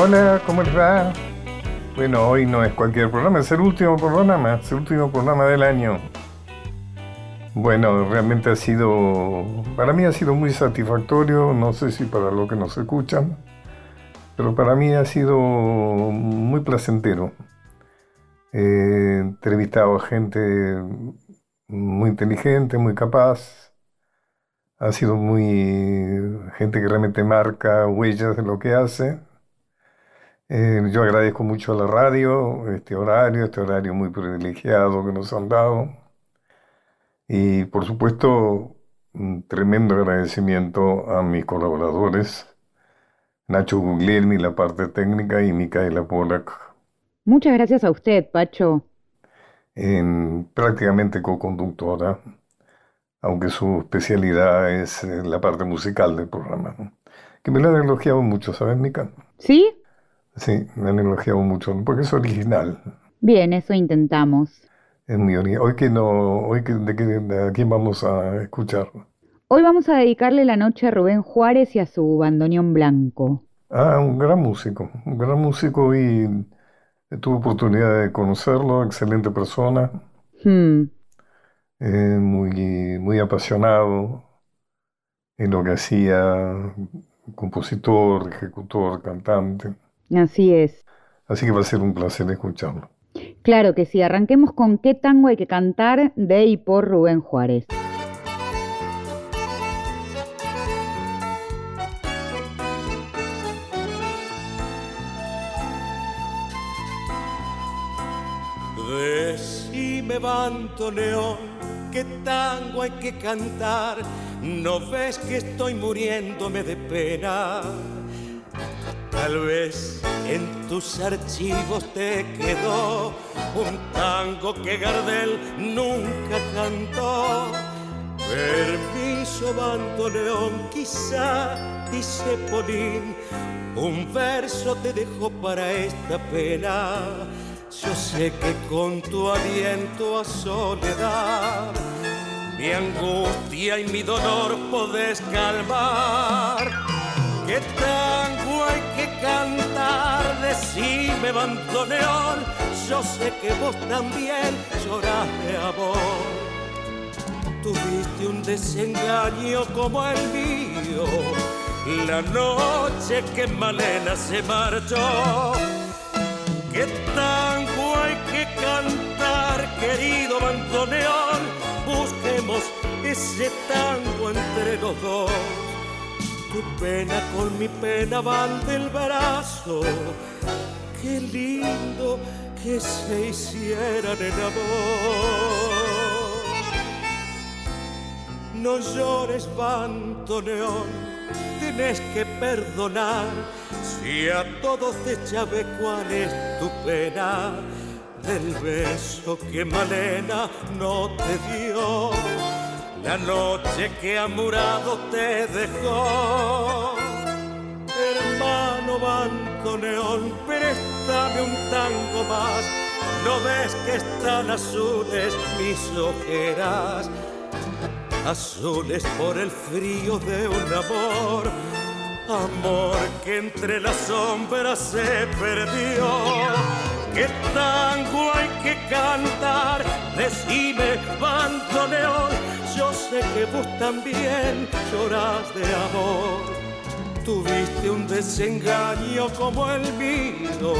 Hola, ¿cómo les? Bueno, hoy no es cualquier programa, es el último programa, es el último programa del año. Bueno, realmente ha sido, para mí ha sido muy satisfactorio, no sé si para los que nos escuchan, pero para mí ha sido muy placentero. He entrevistado a gente muy inteligente, muy capaz. Ha sido muy gente que realmente marca huellas de lo que hace. Eh, yo agradezco mucho a la radio, este horario, este horario muy privilegiado que nos han dado. Y por supuesto, un tremendo agradecimiento a mis colaboradores, Nacho Guglielmi, la parte técnica, y Micaela Polak. Muchas gracias a usted, Pacho. En, prácticamente co-conductora, aunque su especialidad es eh, la parte musical del programa. Que me lo han elogiado mucho, ¿sabes, Mica? ¿Sí? Sí, me han elogiado mucho, porque es original. Bien, eso intentamos. Es muy original. Hoy que no, hoy que, de, de, a quién vamos a escuchar. Hoy vamos a dedicarle la noche a Rubén Juárez y a su bandoneón blanco. Ah, un gran músico, un gran músico y tuve oportunidad de conocerlo, excelente persona, Hmm, eh, muy, muy apasionado en lo que hacía, compositor, ejecutor, cantante. Así es. Así que va a ser un placer escucharlo. Claro que sí. Arranquemos con qué tango hay que cantar de y por Rubén Juárez. Decime, bandoneón, qué tango hay que cantar. ¿No ves que estoy muriéndome de pena? Tal vez en tus archivos te quedó un tango que Gardel nunca cantó. Permiso, bandoneón, quizá, dice Polín, un verso te dejo para esta pena. Yo sé que con tu aliento a soledad mi angustia y mi dolor podés calmar. ¿Qué tango hay que cantar? Decime, bandoneón. Yo sé que vos también llorás de amor. Tuviste un desengaño como el mío. La noche que Malena se marchó. ¿Qué tango hay que cantar, querido bandoneón? Busquemos ese tango entre los dos. Tu pena con mi pena van del brazo. Qué lindo que se hicieran en amor. No llores, bandoneón, tienes que perdonar. Si a todos te sabe cuál es tu pena, del beso que Malena no te dio, la noche que amurado te dejó. Hermano bandoneón, préstame un tango más. ¿No ves que están azules mis ojeras? Azules por el frío de un amor amor que entre las sombras se perdió. ¿Qué tango hay que cantar? Decime, bandoneón, yo sé que vos también llorás de amor. Tuviste un desengaño como el mío,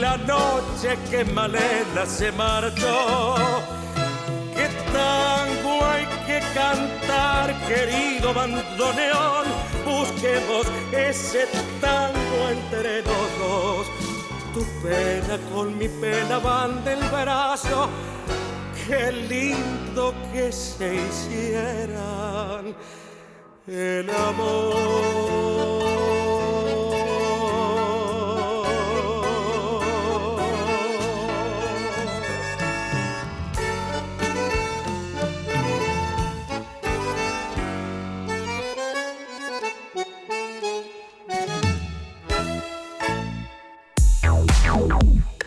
la noche que Malena se marchó. ¿Qué tango hay que cantar, querido bandoneón? Busquemos ese tango entre los. Tu pena con mi pena van del brazo. Qué lindo que se hicieran el amor.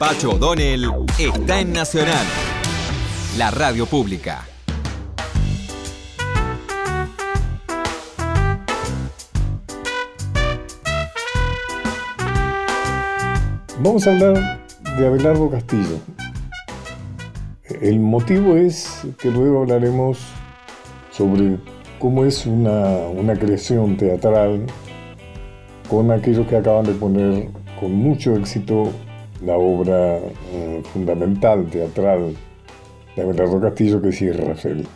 Pacho O'Donnell está en Nacional, la radio pública. Vamos a hablar de Abelardo Castillo. El motivo es que luego hablaremos sobre cómo es una, creación teatral con aquellos que acaban de poner con mucho éxito la obra eh, fundamental teatral de Abelardo Castillo, que es Rafael.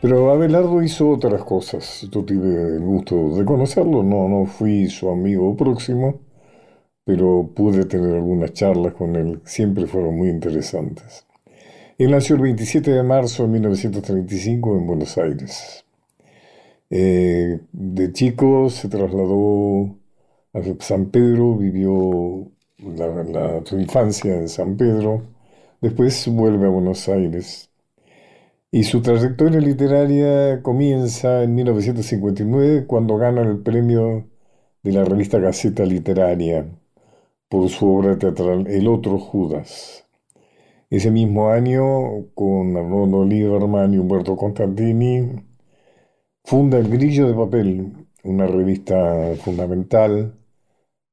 Pero Abelardo hizo otras cosas. Yo tuve el gusto de conocerlo, no, no fui su amigo próximo, pero pude tener algunas charlas con él, siempre fueron muy interesantes. Él nació el 27 de marzo de 1935 en Buenos Aires. Eh, de chico se trasladó a San Pedro, vivió su infancia en San Pedro, después vuelve a Buenos Aires y su trayectoria literaria comienza en 1959 cuando gana el premio de la revista Gaceta Literaria por su obra teatral El otro Judas. Ese mismo año, con Arnoldo Lieberman y Humberto Constantini, funda El Grillo de Papel, una revista fundamental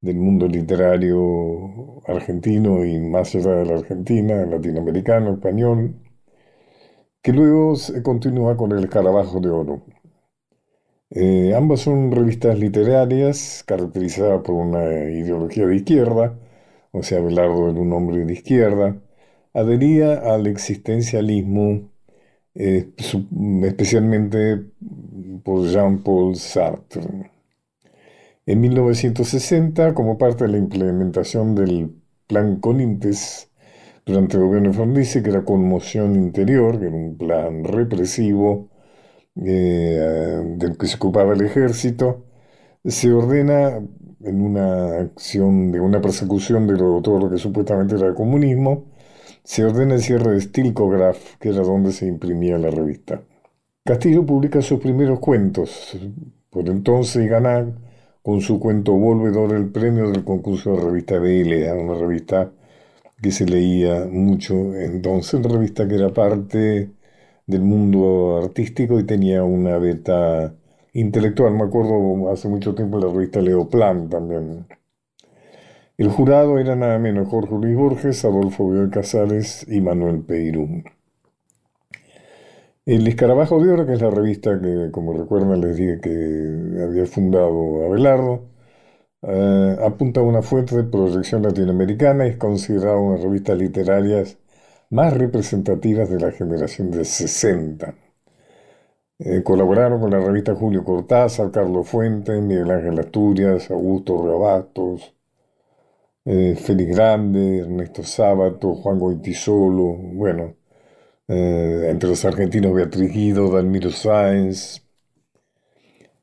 del mundo literario argentino y más allá de la Argentina, latinoamericano, español, que luego continúa con El Escarabajo de Oro. Eh, ambas son revistas literarias caracterizadas por una ideología de izquierda, o sea, Belardo era un hombre de izquierda, adhería al existencialismo, eh, especialmente por Jean-Paul Sartre. En 1960, como parte de la implementación del Plan Conintes, durante el gobierno de Frondizi, que era conmoción interior, que era un plan represivo eh, del que se ocupaba el ejército, se ordena en una acción de una persecución de todo lo que supuestamente era el comunismo, se ordena el cierre de Stilkograph, que era donde se imprimía la revista. Castillo publica sus primeros cuentos, por entonces gana con su cuento Volvedor el premio del concurso de revista BL, una revista que se leía mucho entonces, una revista que era parte del mundo artístico y tenía una beta intelectual. Me acuerdo hace mucho tiempo la revista Leoplan también. El jurado era nada menos Jorge Luis Borges, Adolfo Bioy Casares y Manuel Peirú. El Escarabajo de Oro, que es la revista que, como recuerdan, les dije que había fundado Abelardo, eh, apunta a una fuente de proyección latinoamericana y es considerada una de las revistas literarias más representativas de la generación de 60. Eh, colaboraron con la revista Julio Cortázar, Carlos Fuentes, Miguel Ángel Asturias, Augusto Rabastos, eh, Félix Grande, Ernesto Sábato, Juan Goitisolo, bueno, entre los argentinos Beatriz Guido, Dalmiro Sáenz,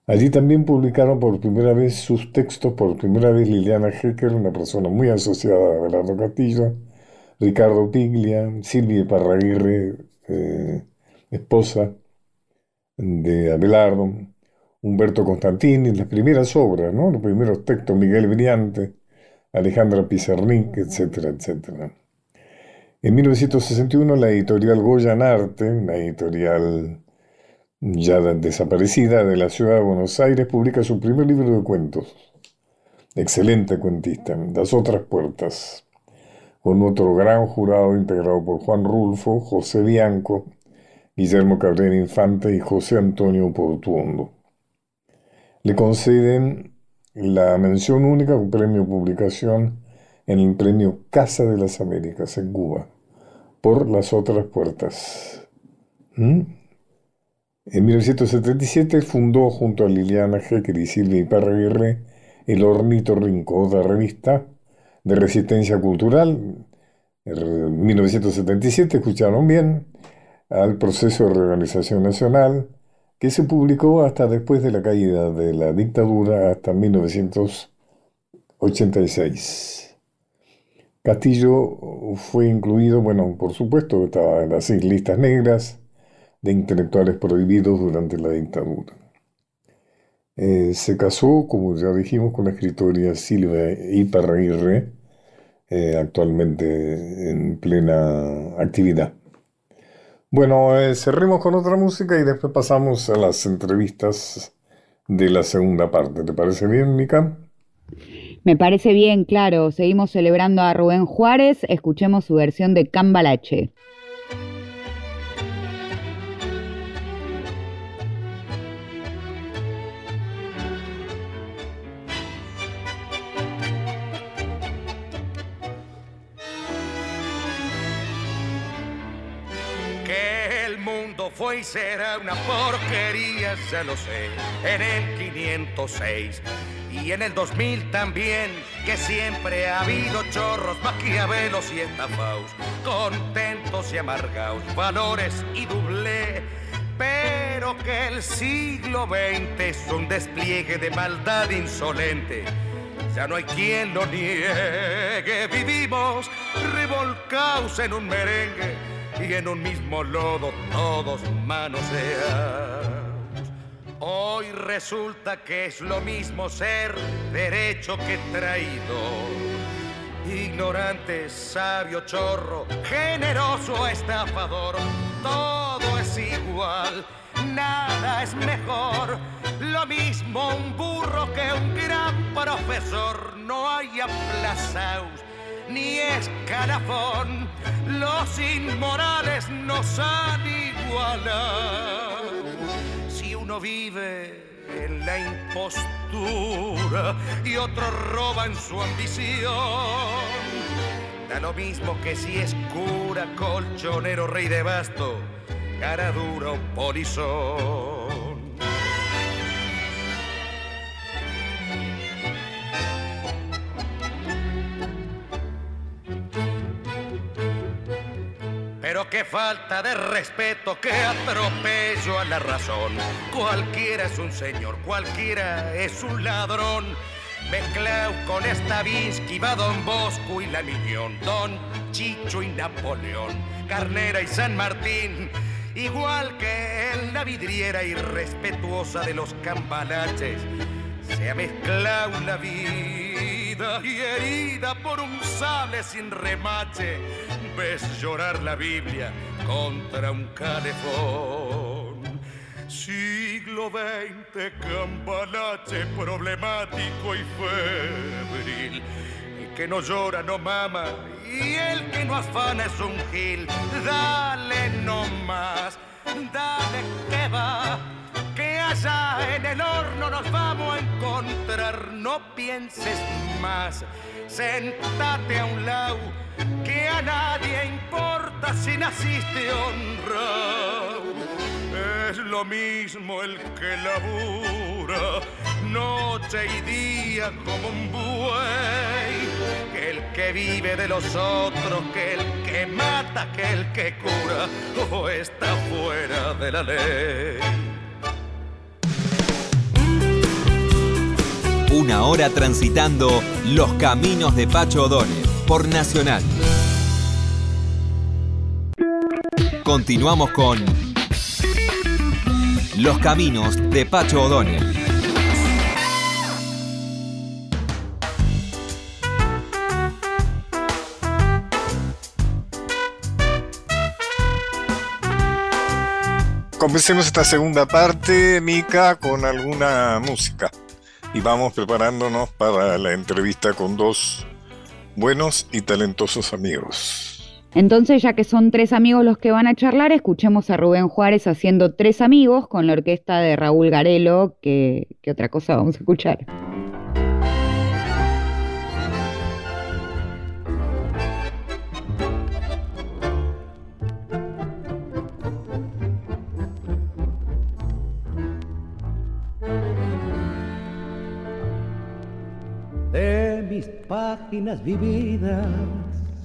Allí también publicaron por primera vez sus textos, por primera vez Liliana Hecker, una persona muy asociada a Belardo Castillo, Ricardo Piglia, Silvia Parraguirre, eh, esposa de Abelardo, Humberto Constantini, las primeras obras, ¿no? los primeros textos, Miguel Brillante, Alejandra Pizarnik, etcétera, etcétera. En 1961 la editorial Goya Arte, una editorial ya desaparecida de la ciudad de Buenos Aires, publica su primer libro de cuentos. Excelente cuentista, Las otras puertas, con otro gran jurado integrado por Juan Rulfo, José Bianco, Guillermo Cabrera Infante y José Antonio Portuondo. Le conceden la mención única con premio publicación en el premio Casa de las Américas en Cuba, por las otras puertas. ¿Mm? En 1977 fundó junto a Liliana Hecker y Silvia Iparraguirre el Hornito Rincón, de revista de resistencia cultural. En 1977, escucharon bien, al proceso de reorganización nacional que se publicó hasta después de la caída de la dictadura, hasta 1986. Castillo fue incluido, bueno, por supuesto, estaba en las seis listas negras, de intelectuales prohibidos durante la dictadura. Eh, se casó, como ya dijimos, con la escritora Silvia Iparraguirre, eh, actualmente en plena actividad. Bueno, eh, con otra música y después pasamos a las entrevistas de la segunda parte. ¿Te parece bien, Mica? Me parece bien, claro. Seguimos celebrando a Rubén Juárez. Escuchemos su versión de Cambalache. Que el mundo fue y será una porquería, ya lo sé, en el 506 y en el 2000 también, que siempre ha habido chorros, maquiavelos y estafaos, contentos y amargados, valores y doble. Pero que el siglo XX es un despliegue de maldad insolente. Ya no hay quien lo niegue, vivimos revolcados en un merengue y en un mismo lodo todos manoseados. Hoy resulta que es lo mismo ser derecho que traído. Ignorante, sabio, chorro, generoso, estafador, todo es igual, nada es mejor. Lo mismo un burro que un gran profesor, no hay aplazaos ni escalafón. Los inmorales nos han igualado uno vive en la impostura y otro roba en su ambición. Da lo mismo que si es cura, colchonero, rey de basto, cara dura o polizón. Qué falta de respeto, qué atropello a la razón. Cualquiera es un señor, cualquiera es un ladrón. Mezclao con Stavinsky, va Don Bosco y la Miñón, Don Chicho y Napoleón, Carnera y San Martín. Igual que en la vidriera irrespetuosa de los cambalaches, se ha mezclado la vida y herida por un sable sin remache ves llorar la Biblia contra un calefón. Siglo XX, cambalache problemático y febril. El que no llora no mama y el que no afana es un gil. Dale no más, dale que va. Allá en el horno nos vamos a encontrar, no pienses más, sentate a un lado que a nadie importa si naciste honrado. Es lo mismo el que labura noche y día como un buey, que el que vive de los otros, que el que mata, que el que cura, o está fuera de la ley. Una hora transitando los caminos de Pacho O'Donnell por Nacional. Continuamos con Los Caminos de Pacho O'Donnell. Comencemos esta segunda parte, Mica, con alguna música. Y vamos preparándonos para la entrevista con dos buenos y talentosos amigos. Entonces, ya que son tres amigos los que van a charlar, escuchemos a Rubén Juárez haciendo tres amigos con la orquesta de Raúl Garelo, que, que otra cosa vamos a escuchar. De mis páginas vividas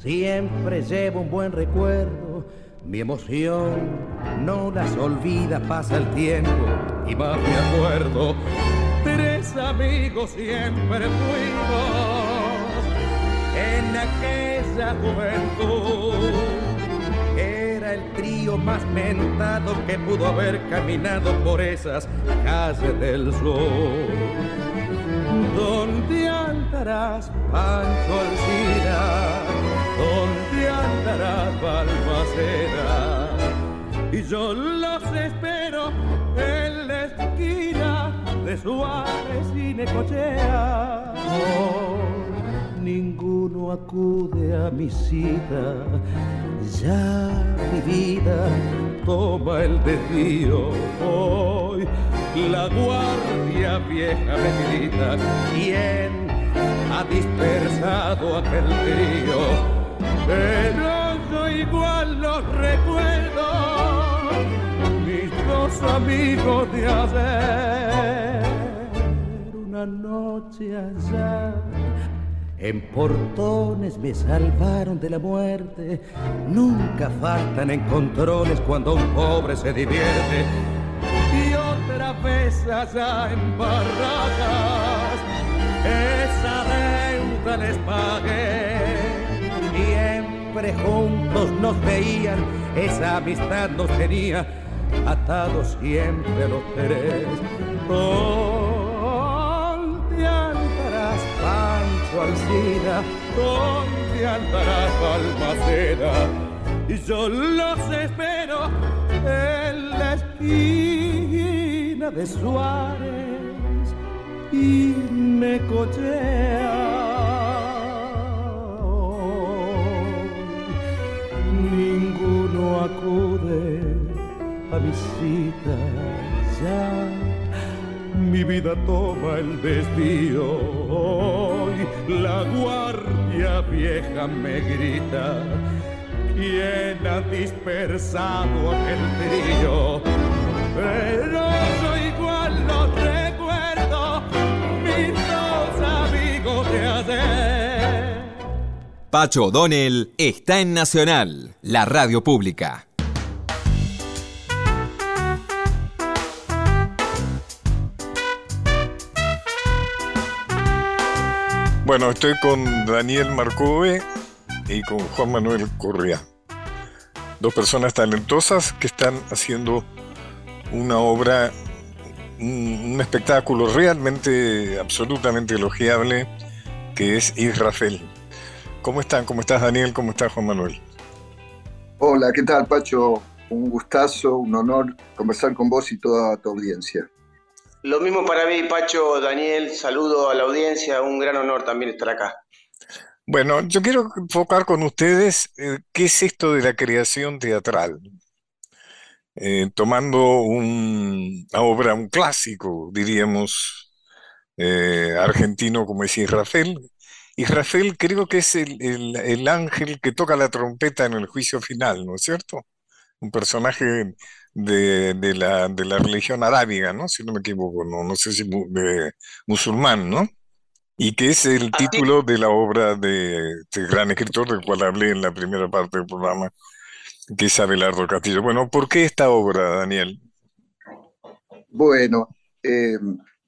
siempre llevo un buen recuerdo. Mi emoción no las olvida, pasa el tiempo y más me acuerdo. Tres amigos siempre fuimos en aquella juventud. Era el trío más mentado que pudo haber caminado por esas calles del sur. ¿Dónde andarás, Pancho Alcina? ¿Dónde andarás, Balmaceda? Y yo los espero en la esquina de Suárez y Necochea. Oh, ninguno acude a mi cita. Ya mi vida toma el desvío La guardia vieja me grita, ¿quién ha dispersado aquel trío? Pero yo igual los recuerdo, mis dos amigos de ayer. Una noche allá en portones me salvaron de la muerte. Nunca faltan encontrones cuando un pobre se divierte. Otra vez allá en barracas, esa deuda les pagué. Siempre juntos nos veían, esa amistad nos tenía atados siempre los tres. Alcina, donde andarás Balmaceda. Y yo los espero en la esquina de Suárez y me cochea. Ninguno acude a mi cita ya mi vida toma el desvío. Hoy la guardia vieja me grita, ¿quién ha dispersado aquel trío? Pero yo igual lo recuerdo, mis dos amigos de. Pacho O'Donnell está en Nacional, la radio pública. Bueno, estoy con Daniel Marcove y con Juan Manuel Correa. Dos personas talentosas que están haciendo una obra, un, espectáculo realmente, absolutamente elogiable, que es Israfel. ¿Cómo están? ¿Cómo estás Daniel? ¿Cómo estás Juan Manuel? Hola, ¿qué tal Pacho? Un gustazo, un honor conversar con vos y toda tu audiencia. Lo mismo para mí, Pacho, Daniel, saludo a la audiencia, un gran honor también estar acá. Bueno, yo quiero enfocar con ustedes eh, qué es esto de la creación teatral. Eh, tomando una obra, un clásico, diríamos, eh, argentino como es Israfel. Israfel creo que es el, el ángel que toca la trompeta en el juicio final, ¿no es cierto? Un personaje de, la, de la religión arábiga, ¿no? Si no me equivoco, no, no sé si de musulmán, ¿no? Y que es el título de la obra de este gran escritor del cual hablé en la primera parte del programa, que es Abelardo Castillo. Bueno, ¿por qué esta obra, Daniel? Bueno, eh,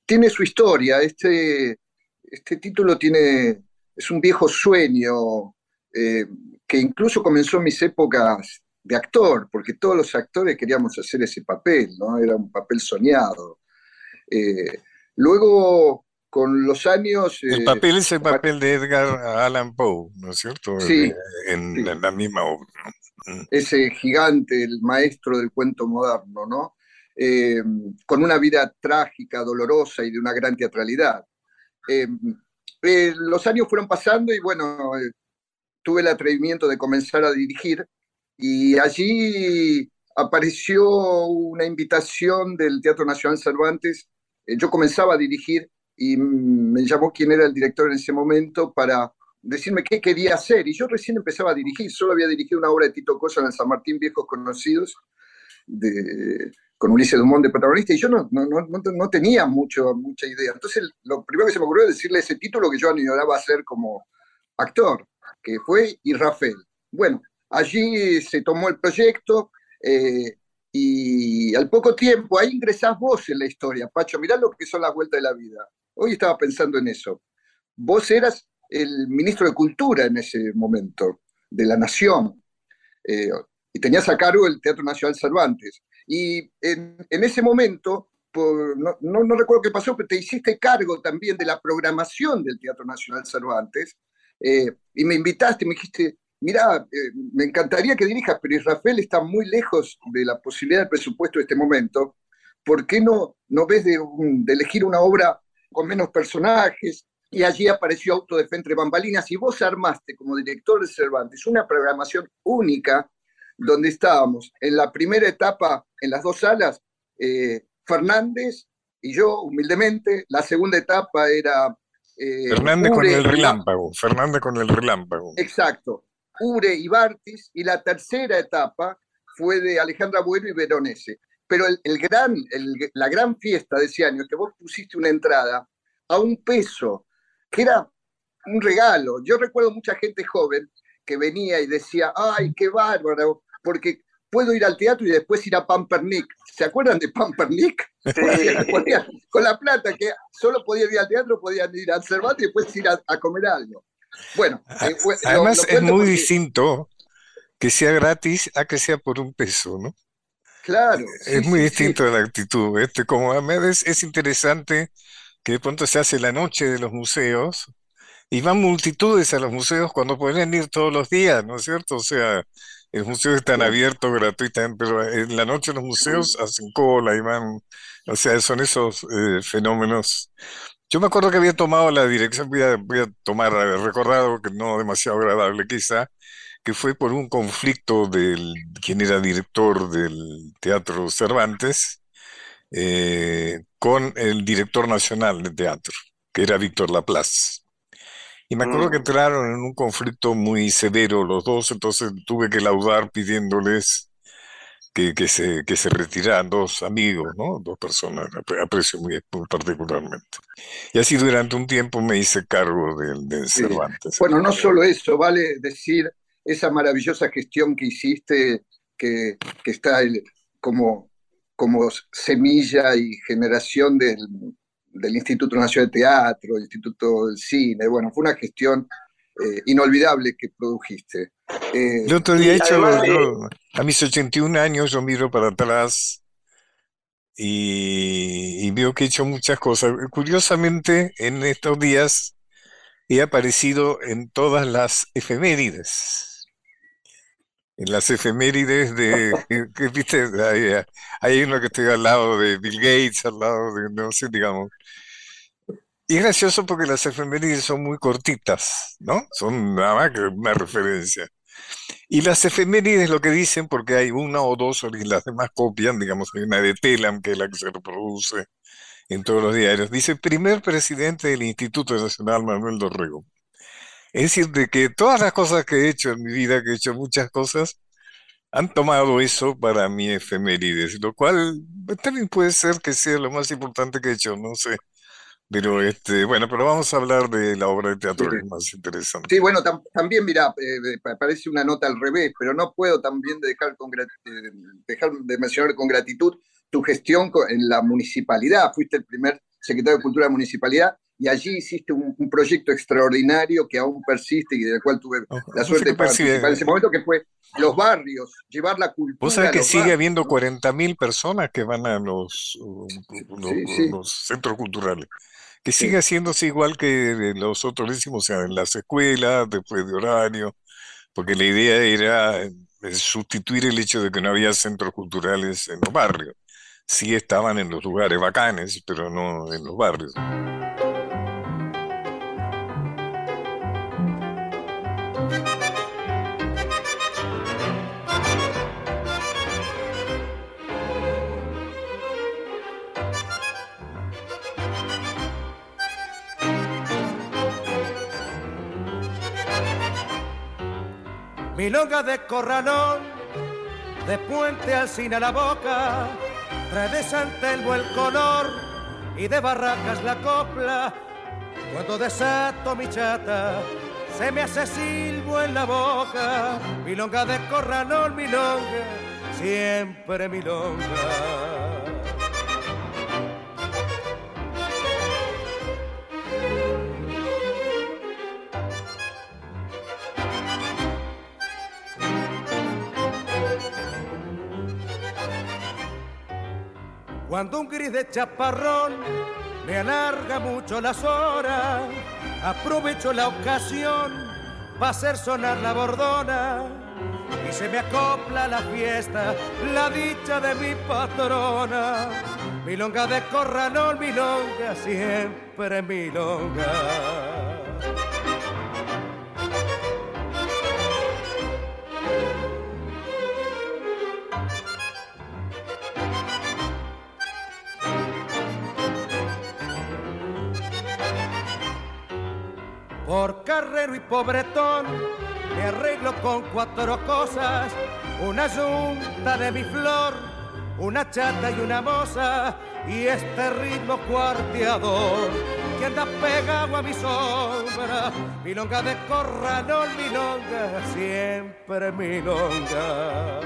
tiene su historia. Este, este título tiene, es un viejo sueño eh, que incluso comenzó en mis épocas de actor, porque todos los actores queríamos hacer ese papel, ¿no? Era un papel soñado. Eh, luego, con los años... El papel es el papel de Edgar Allan Poe, ¿no es cierto? Sí. En, la misma obra. Mm. Ese gigante, el maestro del cuento moderno, ¿no? Eh, con una vida trágica, dolorosa y de una gran teatralidad. Eh, los años fueron pasando y bueno, tuve el atrevimiento de comenzar a dirigir y allí apareció una invitación del Teatro Nacional Cervantes. Eh, yo comenzaba a dirigir y me llamó quien era el director en ese momento para decirme qué quería hacer. Y yo recién empezaba a dirigir, solo había dirigido una obra de Tito Cosa en el San Martín Viejos Conocidos, con Ulises Dumont de protagonista, y yo no, no, no, no, tenía mucho, mucha idea. Entonces, lo primero que se me ocurrió es decirle ese título que yo añoraba hacer como actor, que fue Y Rafael. Bueno, Allí se tomó el proyecto eh, y al poco tiempo, ahí ingresás vos en la historia. Pacho, mirá lo que son las vueltas de la vida. Hoy estaba pensando en eso. Vos eras el ministro de Cultura en ese momento, de la Nación, eh, y tenías a cargo el Teatro Nacional Cervantes. Y en, ese momento, no, no, recuerdo qué pasó, pero te hiciste cargo también de la programación del Teatro Nacional Cervantes, eh, y me invitaste, me dijiste, mira, eh, me encantaría que dirijas, pero Israfel está muy lejos de la posibilidad del presupuesto de este momento. ¿Por qué no, no ves de, elegir una obra con menos personajes, y allí apareció Auto de Entre Bambalinas y vos armaste como director de Cervantes una programación única donde estábamos en la primera etapa, en las dos salas, eh, Fernández y yo, humildemente, la segunda etapa era... Eh, Fernández con el relámpago, Fernández con el relámpago. Exacto, Ure y Bartis, y la tercera etapa fue de Alejandra Bueno y Veronese. Pero el, gran, la gran fiesta de ese año es que vos pusiste una entrada a un peso que era un regalo. Yo recuerdo mucha gente joven que venía y decía, ay, qué bárbaro, porque puedo ir al teatro y después ir a Pampernick. ¿Se acuerdan de Pampernick? con la plata que solo podían ir al teatro, podían ir al Cervantes y después ir a, comer algo. Bueno, eh, además es muy distinto que sea gratis a que sea por un peso, ¿no? Claro. Es muy distinto la actitud. Este, como a es, es interesante que de pronto se hace la noche de los museos y van multitudes a los museos cuando pueden ir todos los días, ¿no es cierto? O sea, los museos están abiertos gratuitamente, pero en la noche los museos hacen cola y van, o sea, son esos eh, fenómenos. Yo me acuerdo que había tomado la dirección, voy a, voy a tomar, recordado que no demasiado agradable quizá, que fue por un conflicto del quien era director del Teatro Cervantes, eh, con el director nacional de teatro, que era Víctor Laplace. Y me acuerdo que mm. entraron en un conflicto muy severo los dos, entonces tuve que laudar pidiéndoles que, que se, que se retiraran dos amigos, ¿no? Dos personas, aprecio muy, particularmente. Y así durante un tiempo me hice cargo del Cervantes. Bueno, no solo eso, vale decir esa maravillosa gestión que hiciste, que, que está el, como como semilla y generación del, Instituto Nacional de Teatro, del Instituto del Cine. Bueno, fue una gestión eh, inolvidable que produjiste. Eh, el otro día, hecho, a mis 81 años, yo miro para atrás y, y, veo que he hecho muchas cosas. Curiosamente, en estos días he aparecido en todas las efemérides en las efemérides de, viste, hay, uno que estoy al lado de Bill Gates, al lado de, no sé, digamos. Y es gracioso porque las efemérides son muy cortitas, ¿no? Son nada más que una referencia. Y las efemérides lo que dicen, porque hay una o dos y las demás copian, digamos, hay una de Telam, que es la que se reproduce en todos los diarios, dice primer presidente del Instituto Nacional Manuel Dorrego. Es decir, de que todas las cosas que he hecho en mi vida, que he hecho muchas cosas, han tomado eso para mi efemérides, lo cual también puede ser que sea lo más importante que he hecho, no sé. Pero este, bueno, pero vamos a hablar de la obra de teatro que es más interesante. Sí, bueno, también, mira, eh, parece una nota al revés, pero no puedo también dejar, con eh, dejar de mencionar con gratitud tu gestión en la municipalidad. Fuiste el primer secretario de Cultura de la municipalidad y allí hiciste un, proyecto extraordinario que aún persiste y del cual tuve la suerte de participar en ese momento, que fue los barrios, llevar la cultura. Vos sabés que sigue habiendo 40.000 personas que van a los, los, centros culturales, que sigue haciéndose igual que los otros decimos, o sea, en las escuelas, después de horario, porque la idea era eh, sustituir el hecho de que no había centros culturales en los barrios. Sí estaban en los lugares bacanes, pero no en los barrios. Milonga de corralón, de puente al a la boca, trae de Santelmo el color y de barracas la copla. Cuando desato mi chata, se me hace silbo en la boca. Milonga de corralón, milonga, siempre milonga. Cuando un gris de chaparrón me alarga mucho las horas, aprovecho la ocasión para hacer sonar la bordona y se me acopla la fiesta, la dicha de mi patrona. Milonga de corralón, milonga, siempre milonga. Por carrero y pobretón, me arreglo con cuatro cosas, una yunta de mi flor, una chata y una moza, y este ritmo cuarteador que anda pegado a mi sombra, milonga de corralón, milonga, siempre milonga.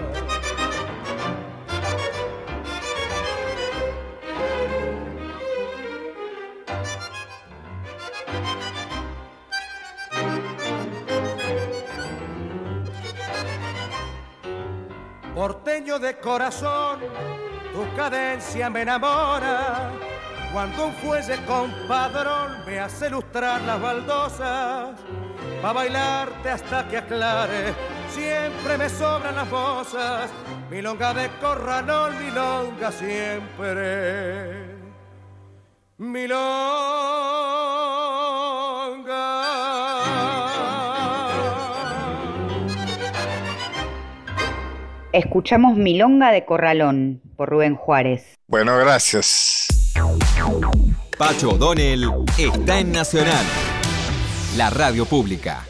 De corazón, tu cadencia me enamora. Cuando un fuelle compadrón me hace lustrar las baldosas, pa' bailarte hasta que aclare, siempre me sobran las mozas, milonga de corralón, milonga siempre. Escuchamos Milonga de Corralón por Rubén Juárez. Bueno, gracias. Pacho O'Donnell está en Nacional, la radio pública.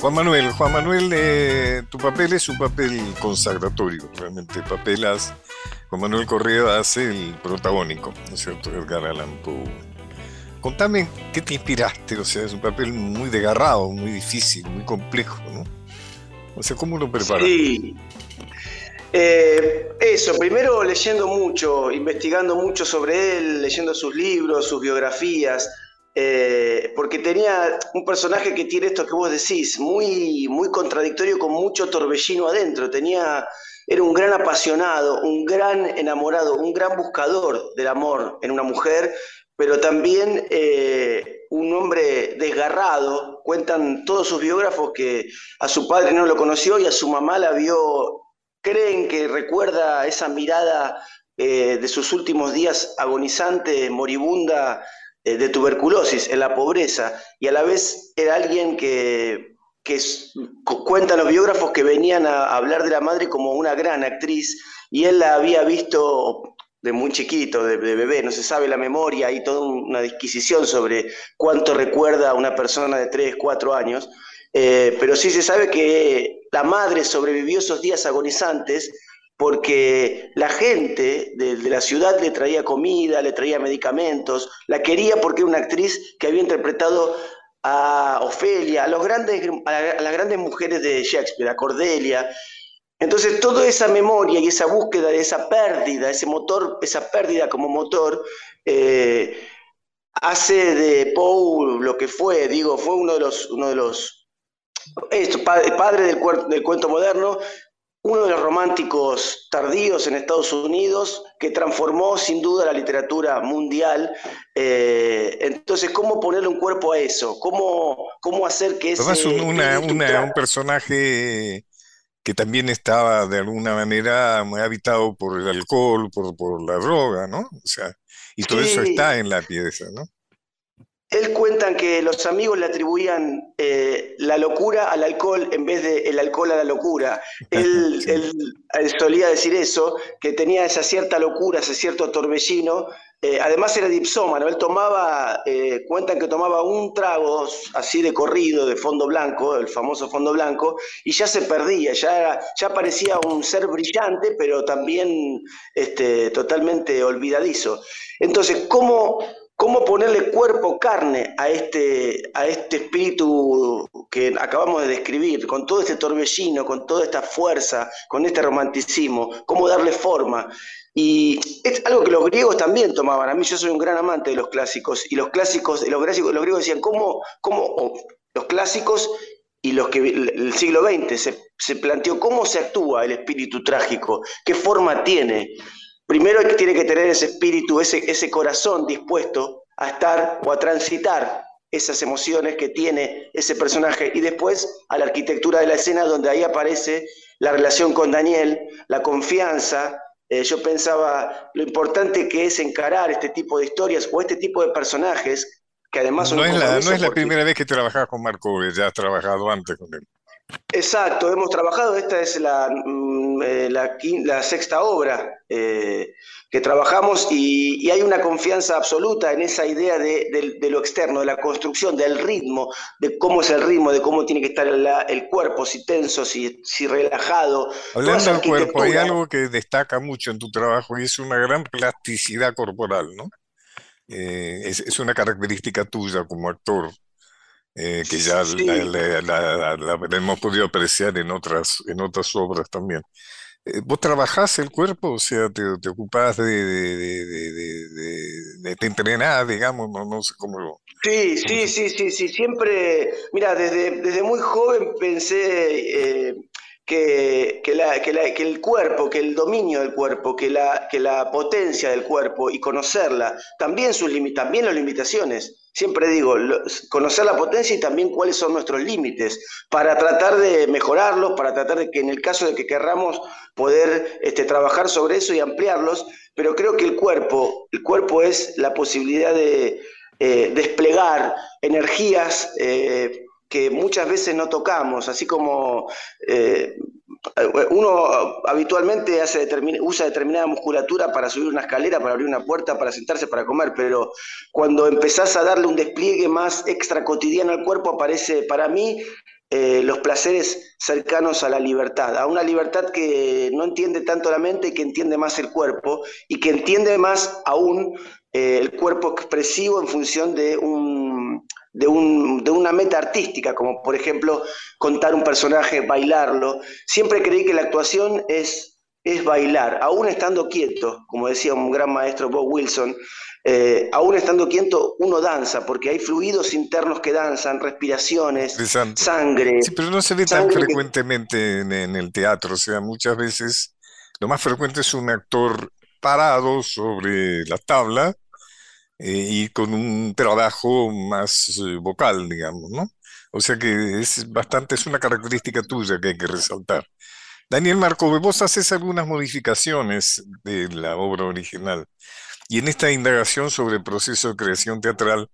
Juan Manuel, Juan Manuel, eh, tu papel es un papel consagratorio, realmente. Papelas, Juan Manuel Correa hace el protagónico, ¿no es cierto? Edgar Allan Poe contame qué te inspiraste, o sea, es un papel muy desgarrado, muy difícil, muy complejo, ¿no? O sea, ¿cómo lo preparas? Sí. Eh, eso, primero leyendo mucho, investigando mucho sobre él, leyendo sus libros, sus biografías, eh, porque tenía un personaje que tiene esto que vos decís, muy, muy contradictorio, con mucho torbellino adentro. Tenía, era un gran apasionado, un gran enamorado, un gran buscador del amor en una mujer, pero también eh, un hombre desgarrado. Cuentan todos sus biógrafos que a su padre no lo conoció y a su mamá la vio, creen que recuerda esa mirada eh, de sus últimos días agonizante, moribunda, eh, de tuberculosis, en la pobreza, y a la vez era alguien que, que cuentan los biógrafos que venían a hablar de la madre como una gran actriz, y él la había visto de muy chiquito, de, bebé, no se sabe la memoria, hay toda una disquisición sobre cuánto recuerda a una persona de 3, 4 años, eh, pero sí se sabe que la madre sobrevivió esos días agonizantes porque la gente de, la ciudad le traía comida, le traía medicamentos, la quería porque era una actriz que había interpretado a Ofelia, a, los grandes, a las grandes mujeres de Shakespeare, a Cordelia, entonces, toda esa memoria y esa búsqueda de esa pérdida, ese motor, esa pérdida como motor, eh, hace de Poe lo que fue, digo, fue uno de los, uno de los esto, padre, del, del, cuento moderno, uno de los románticos tardíos en Estados Unidos, que transformó sin duda la literatura mundial. Eh, entonces, ¿cómo ponerle un cuerpo a eso? ¿Cómo, cómo hacer que ese... Además, un personaje que también estaba de alguna manera muy habitado por el alcohol, por, la droga, ¿no? O sea, y todo eso está en la pieza, ¿no? Él cuentan que los amigos le atribuían eh, la locura al alcohol en vez de el alcohol a la locura. Él, él, solía decir eso, que tenía esa cierta locura, ese cierto torbellino, eh, además era dipsómano, él tomaba, eh, cuentan que tomaba un trago así de corrido, de fondo blanco, el famoso fondo blanco, y ya se perdía, ya, ya parecía un ser brillante, pero también este, totalmente olvidadizo. Entonces, ¿cómo, cómo ponerle cuerpo, carne a este, a este espíritu que acabamos de describir, con todo este torbellino, con toda esta fuerza, con este romanticismo, cómo darle forma. Y es algo que los griegos también tomaban. A mí yo soy un gran amante de los clásicos. Y los clásicos, los, clásicos, los griegos decían, ¿cómo, cómo los clásicos y los que el siglo XX se, se, planteó cómo se actúa el espíritu trágico, qué forma tiene. Primero tiene que tener ese espíritu, ese, ese corazón dispuesto a estar o a transitar esas emociones que tiene ese personaje y después a la arquitectura de la escena donde ahí aparece la relación con Daniel, la confianza, eh, yo pensaba lo importante que es encarar este tipo de historias o este tipo de personajes que además son... No, es la, no es la primera vez que trabajas con Marco, ya has trabajado antes con él. Exacto, hemos trabajado, esta es la, mm, eh, la, sexta obra eh, que trabajamos y, hay una confianza absoluta en esa idea de, lo externo, de la construcción, del ritmo, de cómo es el ritmo, de cómo tiene que estar el, cuerpo, si tenso, si, si relajado. Hablando del cuerpo, hay algo que destaca mucho en tu trabajo y es una gran plasticidad corporal, ¿no? Eh, es, es, una característica tuya como actor. Eh, que ya la, hemos podido apreciar en otras, en otras obras también. Eh, ¿Vos trabajás el cuerpo? O sea, te, te ocupás de, de, te entrenás, digamos, no, no sé cómo Sí, sí, sí, sí, sí, siempre, mira, desde, desde muy joven pensé... Eh, que, que, la, que, la, que, el cuerpo, que el dominio del cuerpo, que la, que la potencia del cuerpo y conocerla, también, sus también las limitaciones. Siempre digo, conocer la potencia y también cuáles son nuestros límites, para tratar de mejorarlos, para tratar de que en el caso de que querramos poder este, trabajar sobre eso y ampliarlos, pero creo que el cuerpo, el cuerpo es la posibilidad de eh, desplegar energías eh, que muchas veces no tocamos, así como eh, uno habitualmente hace usa determinada musculatura para subir una escalera, para abrir una puerta, para sentarse, para comer, pero cuando empezás a darle un despliegue más extra cotidiano al cuerpo, aparece para mí eh, los placeres cercanos a la libertad, a una libertad que no entiende tanto la mente, que entiende más el cuerpo y que entiende más aún eh, el cuerpo expresivo en función de un de, un, de, una meta artística, como por ejemplo contar un personaje, bailarlo. Siempre creí que la actuación es, es bailar, aún estando quieto, como decía un gran maestro Bob Wilson, eh, aún estando quieto uno danza, porque hay fluidos internos que danzan, respiraciones, sangre. Sí, pero no se ve tan frecuentemente en, en el teatro, o sea, muchas veces lo más frecuente es un actor parado sobre la tabla eh, y con un trabajo más eh, vocal, digamos, ¿no? O sea que es bastante, es una característica tuya que hay que resaltar. Daniel Marco, vos haces algunas modificaciones de la obra original. Y en esta indagación sobre el proceso de creación teatral,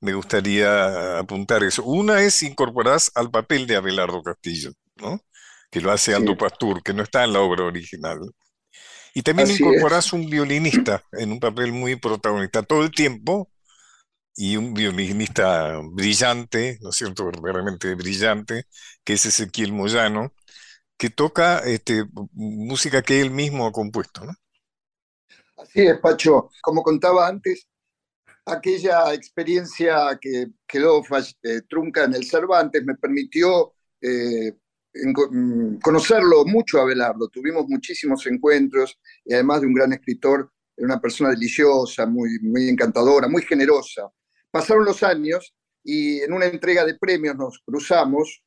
me gustaría apuntar eso. Una es incorporar al papel de Abelardo Castillo, ¿no? Que lo hace Aldo Pastur, que no está en la obra original. Y también incorporas un violinista en un papel muy protagonista todo el tiempo, y un violinista brillante, ¿no es cierto?, verdaderamente brillante, que es Ezequiel Moyano, que toca este, música que él mismo ha compuesto, ¿no? Así es, Pacho. Como contaba antes, aquella experiencia que quedó eh, trunca en el Cervantes me permitió eh, conocerlo mucho a Belardo, tuvimos muchísimos encuentros y además de un gran escritor, una persona deliciosa, muy, muy encantadora, muy generosa. Pasaron los años y en una entrega de premios nos cruzamos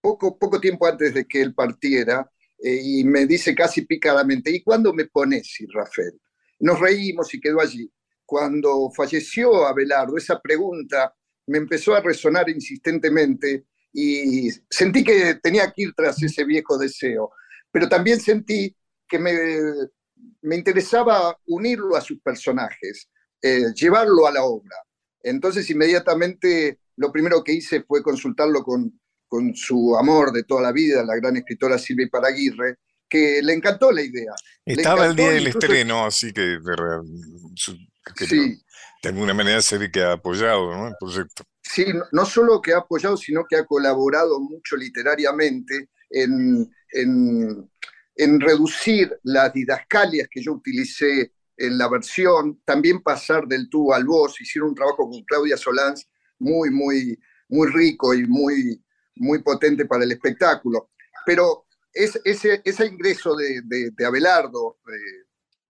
poco, poco tiempo antes de que él partiera eh, y me dice casi picadamente, ¿y cuándo me pones, Rafael? Nos reímos y quedó allí. Cuando falleció Abelardo, esa pregunta me empezó a resonar insistentemente y sentí que tenía que ir tras ese viejo deseo, pero también sentí que me, me interesaba unirlo a sus personajes, eh, llevarlo a la obra. Entonces inmediatamente lo primero que hice fue consultarlo con, con su amor de toda la vida, la gran escritora Silvia Paraguirre, que le encantó la idea. Estaba el día del estreno, así que, sí. De alguna manera se ve que ha apoyado ¿no? el proyecto. Sí, no solo que ha apoyado, sino que ha colaborado mucho literariamente en, reducir las didascalias que yo utilicé en la versión, también pasar del tú al vos, hicieron un trabajo con Claudia Solans muy, muy, muy rico y muy, muy potente para el espectáculo. Pero ese, ese ingreso de, Abelardo eh,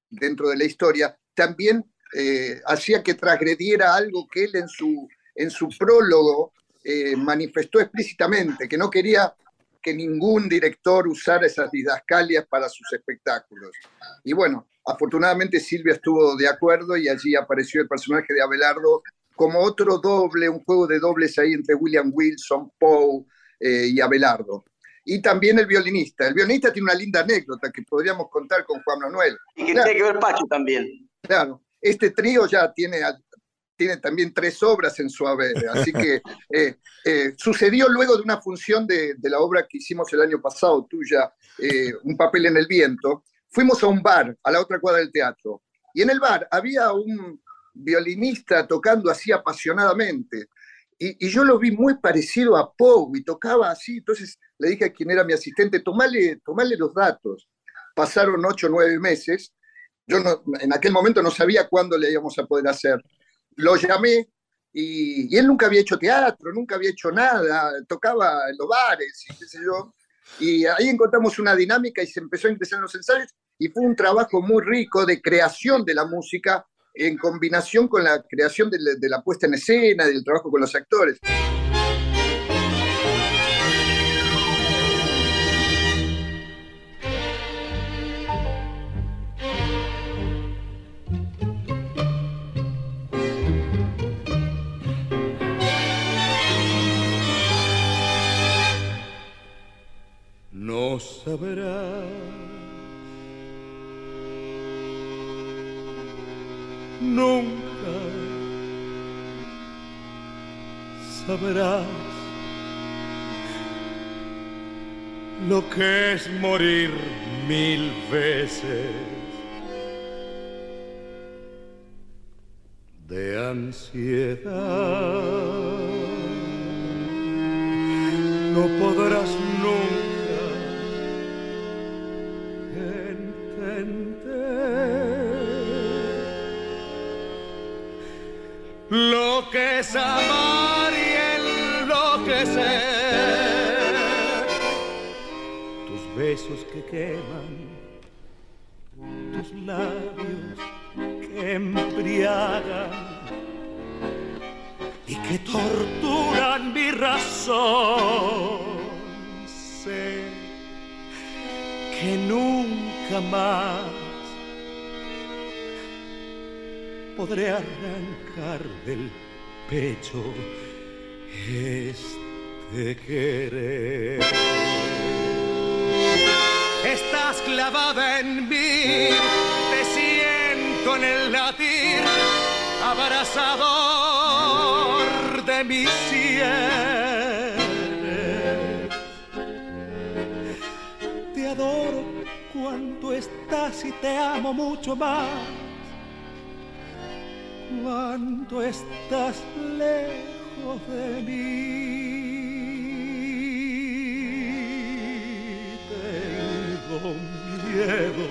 dentro de la historia también eh, hacía que transgrediera algo que él en su en su prólogo eh, manifestó explícitamente que no quería que ningún director usara esas didascalias para sus espectáculos. Y bueno, afortunadamente Silvia estuvo de acuerdo y allí apareció el personaje de Abelardo como otro doble, un juego de dobles ahí entre William Wilson, Poe eh, y Abelardo. Y también el violinista. El violinista tiene una linda anécdota que podríamos contar con Juan Manuel. Y que tiene que ver Pacho también. Claro, este trío ya tiene tiene también tres obras en su haber, así que eh, eh, sucedió luego de una función de, la obra que hicimos el año pasado, tuya, Un papel en el viento, fuimos a un bar, a la otra cuadra del teatro, y en el bar había un violinista tocando así apasionadamente, y, yo lo vi muy parecido a Poe, y tocaba así, entonces le dije a quien era mi asistente, tomale, tomale los datos. Pasaron ocho o nueve meses, yo en aquel momento no sabía cuándo le íbamos a poder hacer. Lo llamé y, él nunca había hecho teatro, nunca había hecho nada, tocaba en los bares y qué sé yo. Y ahí encontramos una dinámica y se empezó a interesar en los ensayos y fue un trabajo muy rico de creación de la música en combinación con la creación de la, de la puesta en escena, del trabajo con los actores. No sabrás. Nunca sabrás lo que es morir mil veces de ansiedad. No podrás nunca es amar y enloquecer. Tus besos que queman, tus labios que embriagan y que torturan mi razón. Sé que nunca más podré arrancar del pecho este querer. Estás clavada en mí, te siento en el latir, abrazador de mi sienes. Te adoro cuando estás y te amo mucho más estás lejos de mí. Tengo miedo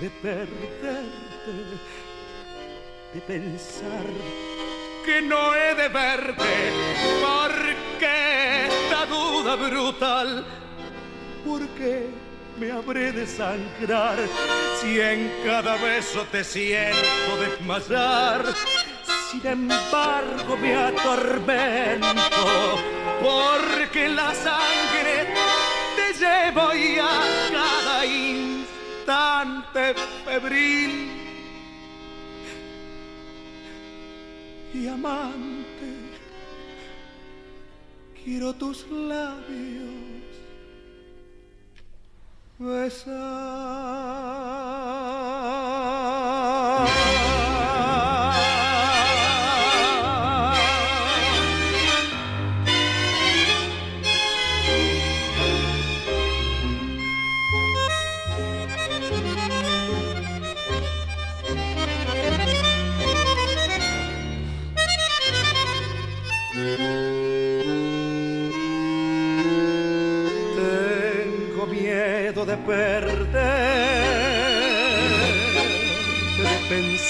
de perderte, de pensar que no he de verte, porque esta duda brutal, porque me habré de sangrar si en cada beso te siento desmayar. Sin embargo me atormento porque la sangre te llevo y a cada instante febril. Y amante, quiero tus labios Besar.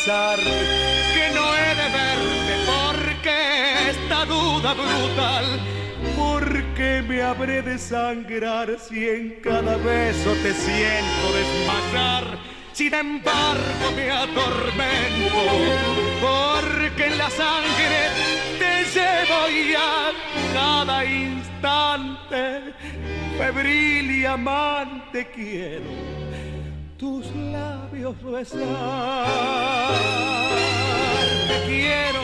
Que no he de verte, porque esta duda brutal, porque me habré de sangrar si en cada beso te siento desmayar. Sin embargo me atormento, porque en la sangre te llevo ya cada instante febril y amante quiero tus labios besar. Te quiero,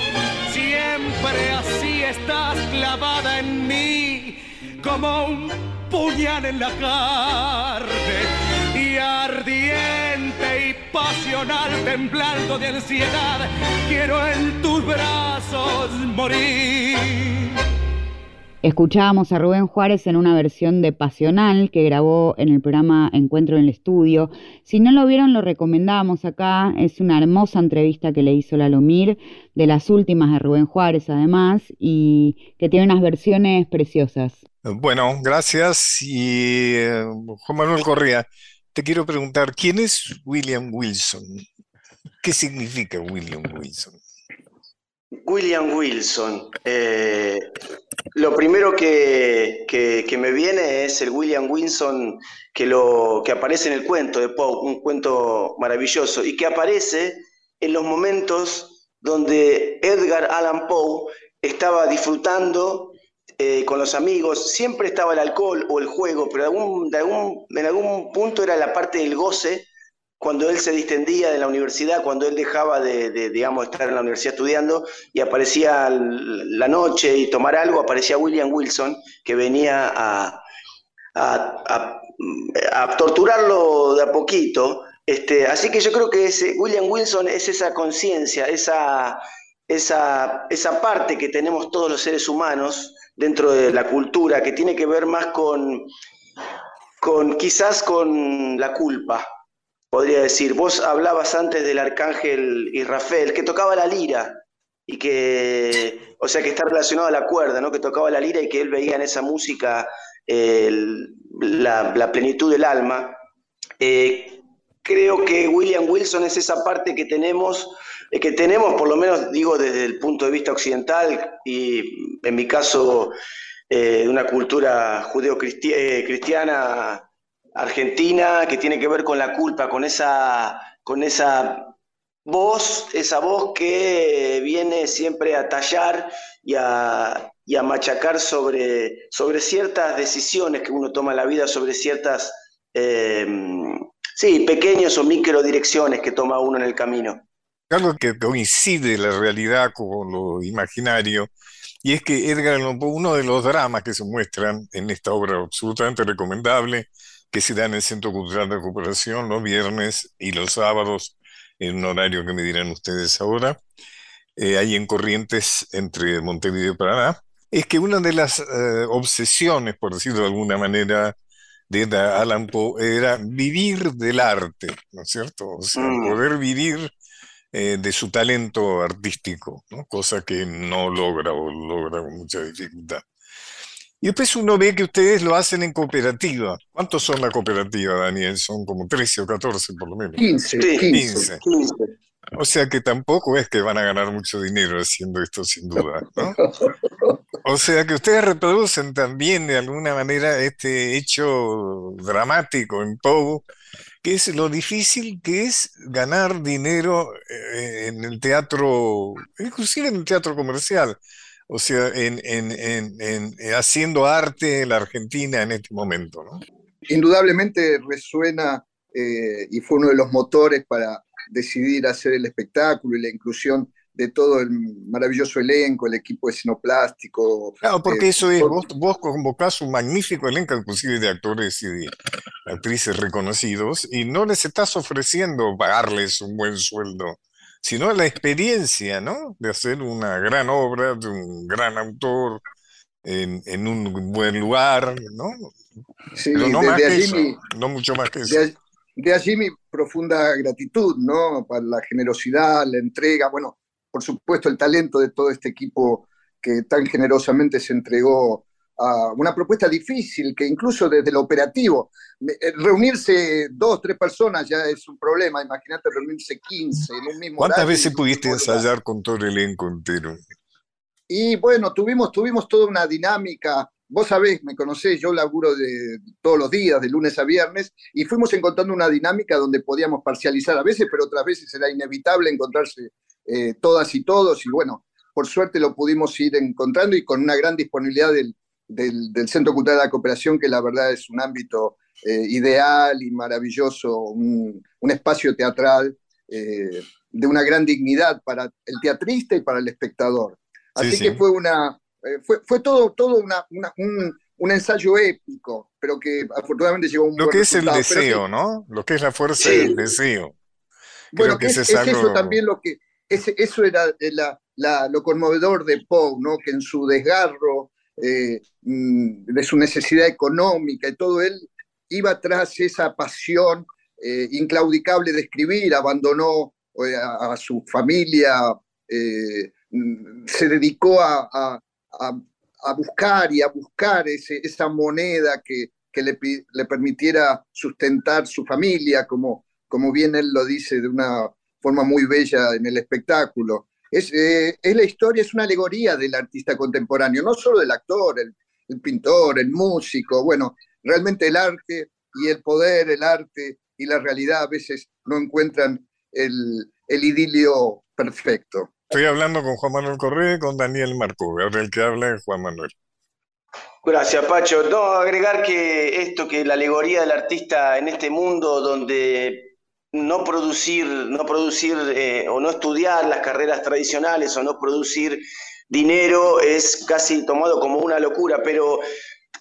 siempre así estás clavada en mí, como un puñal en la carne, y ardiente y pasional temblando de ansiedad, quiero en tus brazos morir. Escuchábamos a Rubén Juárez en una versión de Pasional que grabó en el programa Encuentro en el Estudio. Si no lo vieron, lo recomendamos acá. Es una hermosa entrevista que le hizo la Lomir, de las últimas de Rubén Juárez además, y que tiene unas versiones preciosas. Bueno, gracias. Y eh, Juan Manuel Correa, te quiero preguntar, ¿quién es William Wilson? ¿Qué significa William Wilson? William Wilson. Eh, lo primero que, me viene es el William Wilson que, lo, que aparece en el cuento de Poe, un cuento maravilloso, y que aparece en los momentos donde Edgar Allan Poe estaba disfrutando eh, con los amigos, siempre estaba el alcohol o el juego, pero en algún punto era la parte del goce cuando él se distendía de la universidad, cuando él dejaba de, digamos, estar en la universidad estudiando y aparecía la noche y tomar algo, aparecía William Wilson, que venía a, torturarlo de a poquito. Este, así que yo creo que ese, William Wilson es esa conciencia, esa, esa, esa parte que tenemos todos los seres humanos dentro de la cultura, que tiene que ver más con, con quizás con la culpa, podría decir. Vos hablabas antes del arcángel Israfel, que tocaba la lira y que, o sea, que está relacionado a la cuerda, ¿no? Que tocaba la lira y que él veía en esa música la, plenitud del alma. Eh, creo que William Wilson es esa parte que tenemos, eh, que tenemos, por lo menos digo desde el punto de vista occidental y en mi caso eh, de una cultura judeo-cristiana argentina que tiene que ver con la culpa, con esa, con esa voz, esa voz que viene siempre a tallar y a, machacar sobre, sobre, ciertas decisiones que uno toma en la vida, sobre ciertas, eh, sí, pequeños o micro direcciones que toma uno en el camino. Algo que coincide la realidad con lo imaginario, y es que Edgar Allan Poe, uno de los dramas que se muestran en esta obra absolutamente recomendable, que se da en el Centro Cultural de Recuperación los viernes y los sábados, en un horario que me dirán ustedes ahora, eh, ahí en Corrientes entre Montevideo y Paraná, es que una de las eh, obsesiones, por decirlo de alguna manera, de Alan Poe era vivir del arte, ¿no es cierto? O sea, mm. poder vivir eh, de su talento artístico, ¿no? cosa que no logra o logra con mucha dificultad. Y después uno ve que ustedes lo hacen en cooperativa. ¿Cuántos son la cooperativa, Daniel? Son como 13 o 14 por lo menos. 15. 15. O sea que tampoco es que van a ganar mucho dinero haciendo esto sin duda. ¿no? O sea que ustedes reproducen también de alguna manera este hecho dramático en Pogo, que es lo difícil que es ganar dinero eh, en el teatro, inclusive en el teatro comercial o sea, en, eh, haciendo arte en la Argentina en este momento, ¿no? Indudablemente resuena eh, y fue uno de los motores para decidir hacer el espectáculo y la inclusión de todo el maravilloso elenco, el equipo escenoplástico. Claro, porque eh, eso es, vos, vos, convocás un magnífico elenco, inclusive de actores y de actrices reconocidos, y no les estás ofreciendo pagarles un buen sueldo sino la experiencia, ¿no? De hacer una gran obra de un gran autor en, un buen lugar, ¿no? Sí, no no mucho más que eso. De, allí mi profunda gratitud, ¿no? Para la generosidad, la entrega, bueno, por supuesto el talento de todo este equipo que tan generosamente se entregó una propuesta difícil, que incluso desde lo operativo, eh, reunirse dos, tres personas ya es un problema, imagínate reunirse 15 en un mismo ¿Cuántas veces pudiste ensayar con todo el elenco entero? Y bueno, tuvimos, tuvimos toda una dinámica, vos sabés, me conocés, yo laburo de todos los días, de lunes a viernes, y fuimos encontrando una dinámica donde podíamos parcializar a veces, pero otras veces era inevitable encontrarse eh, todas y todos, y bueno, por suerte lo pudimos ir encontrando y con una gran disponibilidad del, del, Centro Cultural de la Cooperación, que la verdad es un ámbito eh, ideal y maravilloso, un, espacio teatral eh, de una gran dignidad para el teatrista y para el espectador. Así que fue una, eh, fue, fue, todo, todo una, un, un, ensayo épico, pero que afortunadamente llegó a un Lo que es el deseo, ¿no? Lo que es la fuerza del deseo. bueno, que es, eso también lo que, eso era lo conmovedor de Poe, ¿no? que en su desgarro eh, mm, de su necesidad económica y todo, él iba tras esa pasión eh, inclaudicable de escribir, abandonó eh, a, su familia, mm, se dedicó a, buscar y a buscar esa moneda que, le, permitiera sustentar su familia, como, como bien él lo dice de una forma muy bella en el espectáculo. Es, eh, es, la historia, es una alegoría del artista contemporáneo, no solo del actor, el, pintor, el músico, bueno, realmente el arte y el poder, el arte y la realidad a veces no encuentran el, el idilio perfecto. Estoy hablando con Juan Manuel Correa y con Daniel Marco, ahora el que habla es Juan Manuel. Gracias, Pacho. No, agregar que esto, que la alegoría del artista en este mundo donde no producir, no producir eh, o no estudiar las carreras tradicionales o no producir dinero es casi tomado como una locura, pero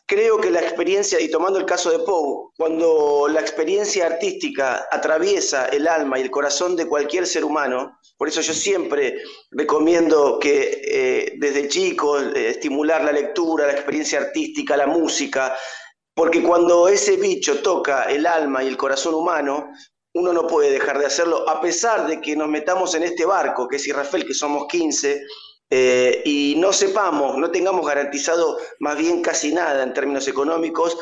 creo que la experiencia, y tomando el caso de Poe, cuando la experiencia artística atraviesa el alma y el corazón de cualquier ser humano, por eso yo siempre recomiendo que eh, desde chico eh, estimular la lectura, la experiencia artística, la música, porque cuando ese bicho toca el alma y el corazón humano, uno no puede dejar de hacerlo, a pesar de que nos metamos en este barco, que es Israfel, que somos 15, eh, y no sepamos, no tengamos garantizado más bien casi nada en términos económicos,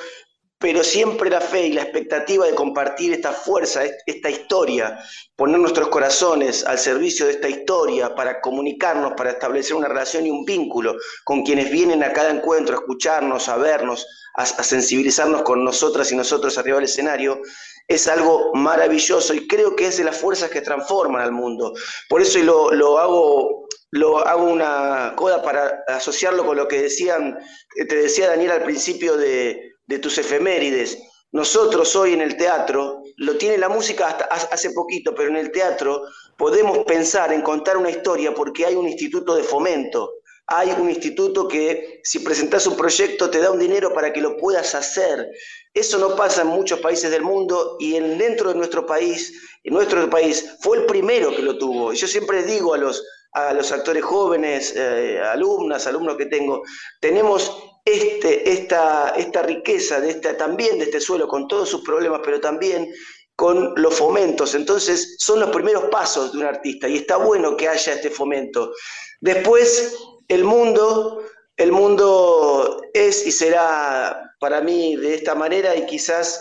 pero siempre la fe y la expectativa de compartir esta fuerza, esta historia, poner nuestros corazones al servicio de esta historia para comunicarnos, para establecer una relación y un vínculo con quienes vienen a cada encuentro a escucharnos, a vernos, a, a sensibilizarnos con nosotras y nosotros arriba del escenario, es algo maravilloso y creo que es de las fuerzas que transforman al mundo. Por eso lo, lo hago lo hago una coda para asociarlo con lo que decían, te decía Daniel al principio de, de tus efemérides. Nosotros hoy en el teatro, lo tiene la música hasta hace poquito, pero en el teatro podemos pensar en contar una historia porque hay un instituto de fomento, hay un instituto que si presentas un proyecto te da un dinero para que lo puedas hacer. Eso no pasa en muchos países del mundo y en, dentro de nuestro país, nuestro país, fue el primero que lo tuvo. Y yo siempre digo a los, a los actores jóvenes, eh, alumnas, alumnos que tengo, tenemos este, esta, esta riqueza de esta, también de este suelo, con todos sus problemas, pero también con los fomentos. Entonces, son los primeros pasos de un artista y está bueno que haya este fomento. Después, el mundo el mundo es y será para mí de esta manera y quizás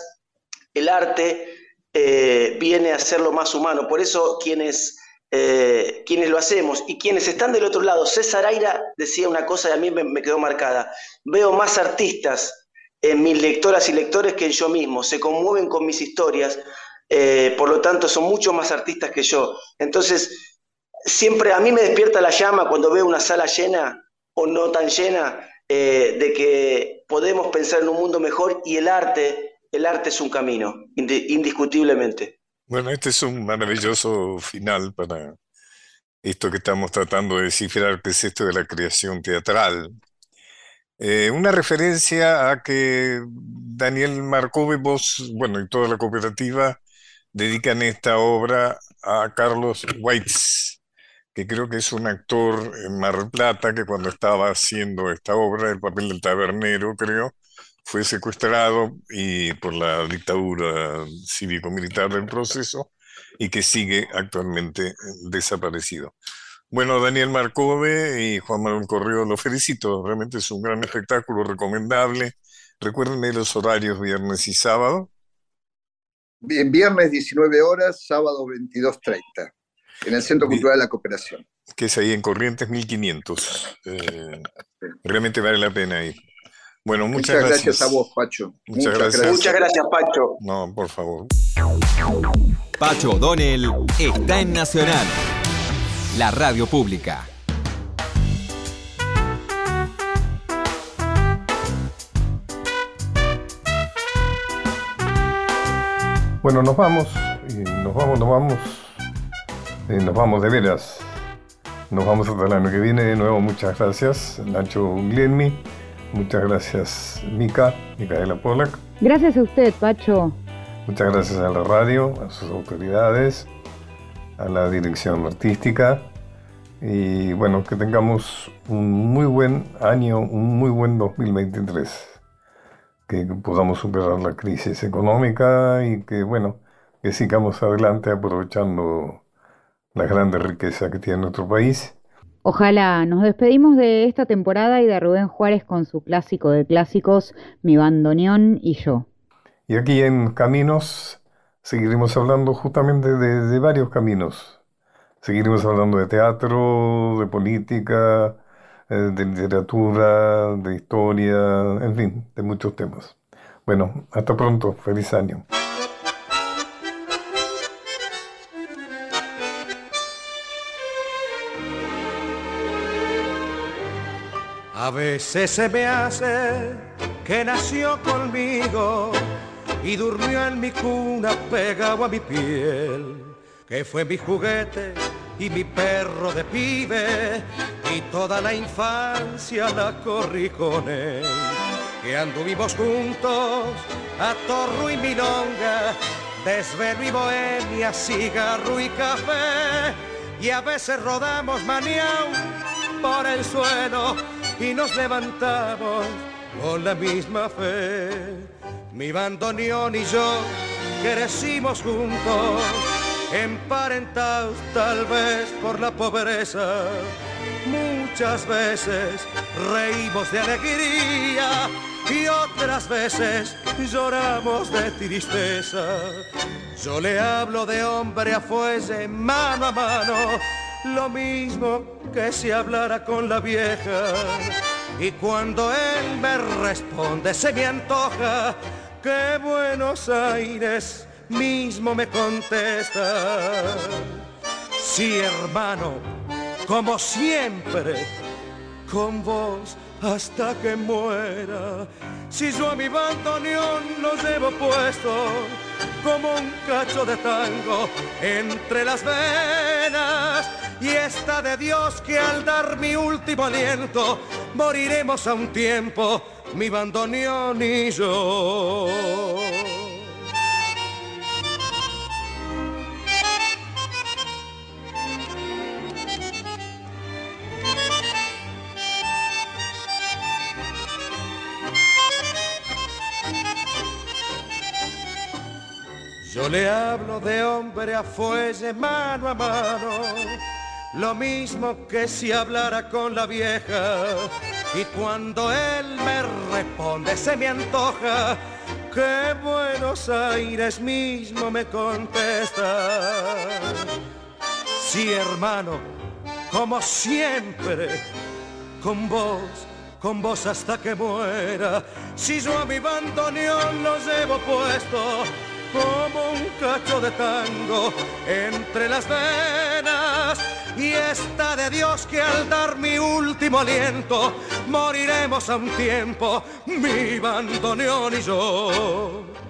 el arte eh, viene a ser lo más humano. Por eso quienes, eh, quienes lo hacemos y quienes están del otro lado, César Aira decía una cosa y a mí me, quedó marcada. Veo más artistas en mis lectoras y lectores que en yo mismo. Se conmueven con mis historias. Eh, por lo tanto, son mucho más artistas que yo. Entonces, siempre a mí me despierta la llama cuando veo una sala llena o no tan llena eh, de que podemos pensar en un mundo mejor y el arte, el arte es un camino, indiscutiblemente. Bueno, este es un maravilloso final para esto que estamos tratando de descifrar, que es esto de la creación teatral. Eh, una referencia a que Daniel Marcove, vos, bueno, y toda la cooperativa dedican esta obra a Carlos Weitz, que creo que es un actor en Mar Plata que cuando estaba haciendo esta obra, el papel del tabernero, creo, fue secuestrado y por la dictadura cívico-militar del proceso y que sigue actualmente desaparecido. Bueno, Daniel Marcove y Juan Manuel Correo, los felicito, realmente es un gran espectáculo recomendable. Recuérdenme los horarios viernes y sábado. Bien, viernes 19 horas, sábado 22.30 en el Centro Cultural de la Cooperación. Que es ahí en Corrientes 1500. Eh, realmente vale la pena ir. Bueno, muchas, muchas gracias. a vos, Pacho. Muchas, gracias. Muchas gracias, Pacho. No, por favor. Pacho O'Donnell está en Nacional, la radio pública. Bueno, nos vamos, nos vamos, nos vamos eh, nos vamos de veras. Nos vamos hasta el año que viene. De nuevo, muchas gracias, Nacho Glienmi. Muchas gracias, Mica, Micaela Polak. Gracias a usted, Pacho. Muchas gracias a la radio, a sus autoridades. a la dirección artística y bueno, que tengamos un muy buen año, un muy buen 2023, que podamos superar la crisis económica y que bueno, que sigamos adelante aprovechando la grande riqueza que tiene nuestro país. Ojalá nos despedimos de esta temporada y de Rubén Juárez con su clásico de clásicos, Mi bandoneón y yo. Y aquí en Caminos seguiremos hablando justamente de, varios caminos. Seguiremos hablando de teatro, de política, eh, de literatura, de historia, en fin, de muchos temas. Bueno, hasta pronto, feliz año. A veces se me hace que nació conmigo y durmió en mi cuna pegado a mi piel, que fue mi juguete y mi perro de pibe y toda la infancia la corrí con él. Que anduvimos juntos a torro y milonga, desvelo y bohemia, cigarro y café y a veces rodamos maniao por el suelo y nos levantamos con la misma fe. Mi bandoneón y yo crecimos juntos, emparentados tal vez por la pobreza. Muchas veces reímos de alegría y otras veces lloramos de tristeza. Yo le hablo de hombre a fuese, mano a mano, lo mismo que si hablara con la vieja. Y cuando él me responde, se me antoja que Buenos Aires mismo me contesta. Sí, hermano, como siempre, con vos hasta que muera. Si yo a mi bandoneón lo llevo puesto como un cacho de tango entre las venas y está de Dios que al dar mi último aliento moriremos a un tiempo, mi bandoneón y yo. Yo le hablo de hombre a fuelle, mano a mano, lo mismo que si hablara con la vieja. Y cuando él me responde, se me antoja que Buenos Aires mismo me contesta. Sí, hermano, como siempre, con vos con vos hasta que muera. Si yo a mi bandoneón lo llevo puesto, como un cacho de tango entre las venas. Y está de Dios que al dar mi último aliento moriremos a un tiempo, mi bandoneón y yo.